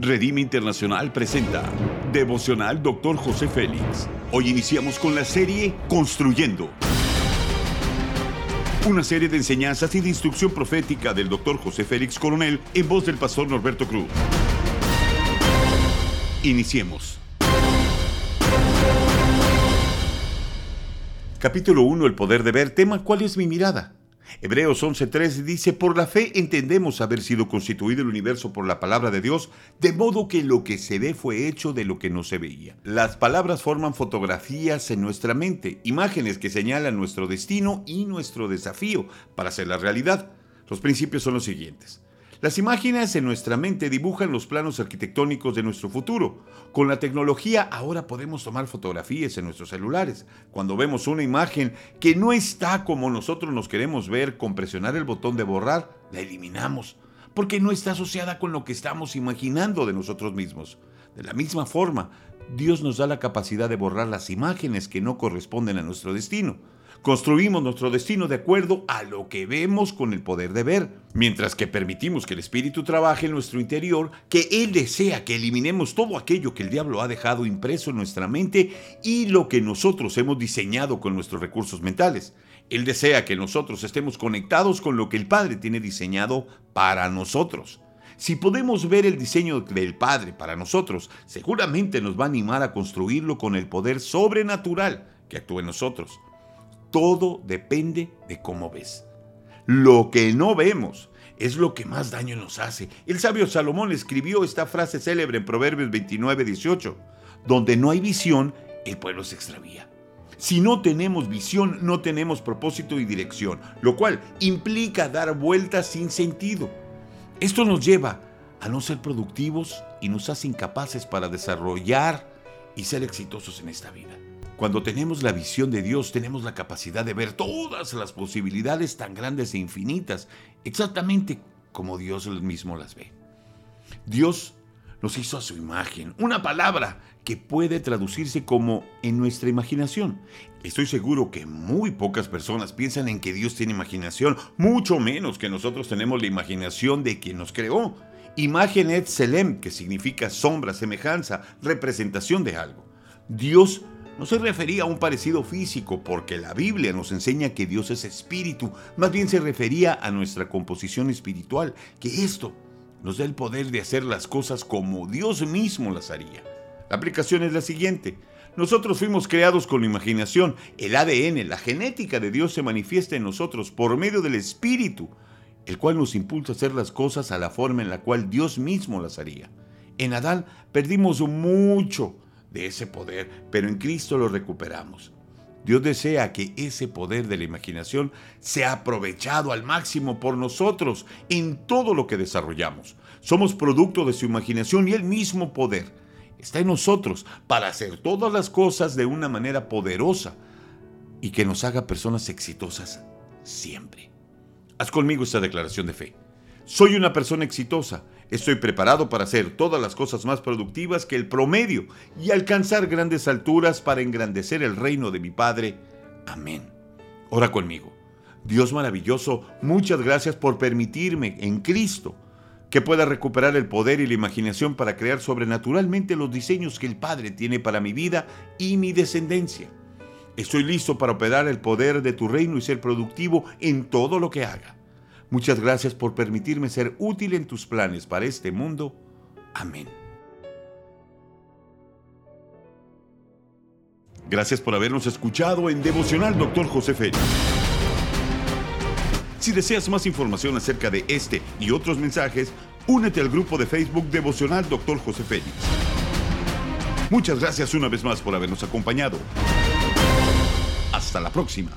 Redime Internacional presenta Devocional Dr. José Félix. Hoy iniciamos con la serie Construyendo. Una serie de enseñanzas y de instrucción profética del Dr. José Félix Coronel en voz del pastor Norberto Cruz. Iniciemos. Capítulo 1, el poder de ver, tema ¿Cuál es mi mirada? Hebreos 11:3 dice, por la fe entendemos haber sido constituido el universo por la palabra de Dios, de modo que lo que se ve fue hecho de lo que no se veía. Las palabras forman fotografías en nuestra mente, imágenes que señalan nuestro destino y nuestro desafío para hacer la realidad. Los principios son los siguientes. Las imágenes en nuestra mente dibujan los planos arquitectónicos de nuestro futuro. Con la tecnología ahora podemos tomar fotografías en nuestros celulares. Cuando vemos una imagen que no está como nosotros nos queremos ver, con presionar el botón de borrar, la eliminamos, porque no está asociada con lo que estamos imaginando de nosotros mismos. De la misma forma, Dios nos da la capacidad de borrar las imágenes que no corresponden a nuestro destino. Construimos nuestro destino de acuerdo a lo que vemos con el poder de ver, mientras que permitimos que el Espíritu trabaje en nuestro interior, que Él desea que eliminemos todo aquello que el diablo ha dejado impreso en nuestra mente y lo que nosotros hemos diseñado con nuestros recursos mentales. Él desea que nosotros estemos conectados con lo que el Padre tiene diseñado para nosotros. Si podemos ver el diseño del Padre para nosotros, seguramente nos va a animar a construirlo con el poder sobrenatural que actúa en nosotros. Todo depende de cómo ves. Lo que no vemos es lo que más daño nos hace. El sabio Salomón escribió esta frase célebre en Proverbios 29, 18. Donde no hay visión, el pueblo se extravía. Si no tenemos visión, no tenemos propósito y dirección, lo cual implica dar vueltas sin sentido. Esto nos lleva a no ser productivos y nos hace incapaces para desarrollar y ser exitosos en esta vida. Cuando tenemos la visión de Dios, tenemos la capacidad de ver todas las posibilidades tan grandes e infinitas, exactamente como Dios mismo las ve. Dios nos hizo a su imagen, una palabra que puede traducirse como en nuestra imaginación. Estoy seguro que muy pocas personas piensan en que Dios tiene imaginación, mucho menos que nosotros tenemos la imaginación de quien nos creó. Imagen et selem, que significa sombra, semejanza, representación de algo. Dios no se refería a un parecido físico, porque la Biblia nos enseña que Dios es espíritu, más bien se refería a nuestra composición espiritual, que esto nos da el poder de hacer las cosas como Dios mismo las haría. La aplicación es la siguiente. Nosotros fuimos creados con la imaginación. El ADN, la genética de Dios se manifiesta en nosotros por medio del Espíritu, el cual nos impulsa a hacer las cosas a la forma en la cual Dios mismo las haría. En Adán perdimos mucho de ese poder, pero en Cristo lo recuperamos. Dios desea que ese poder de la imaginación sea aprovechado al máximo por nosotros en todo lo que desarrollamos. Somos producto de su imaginación y el mismo poder está en nosotros para hacer todas las cosas de una manera poderosa y que nos haga personas exitosas siempre. Haz conmigo esta declaración de fe. Soy una persona exitosa Estoy preparado para hacer todas las cosas más productivas que el promedio y alcanzar grandes alturas para engrandecer el reino de mi Padre. Amén. Ora conmigo. Dios maravilloso, muchas gracias por permitirme en Cristo que pueda recuperar el poder y la imaginación para crear sobrenaturalmente los diseños que el Padre tiene para mi vida y mi descendencia. Estoy listo para operar el poder de tu reino y ser productivo en todo lo que haga. Muchas gracias por permitirme ser útil en tus planes para este mundo. Amén. Gracias por habernos escuchado en Devocional Dr. José Félix. Si deseas más información acerca de este y otros mensajes, únete al grupo de Facebook Devocional Dr. José Félix. Muchas gracias una vez más por habernos acompañado. Hasta la próxima.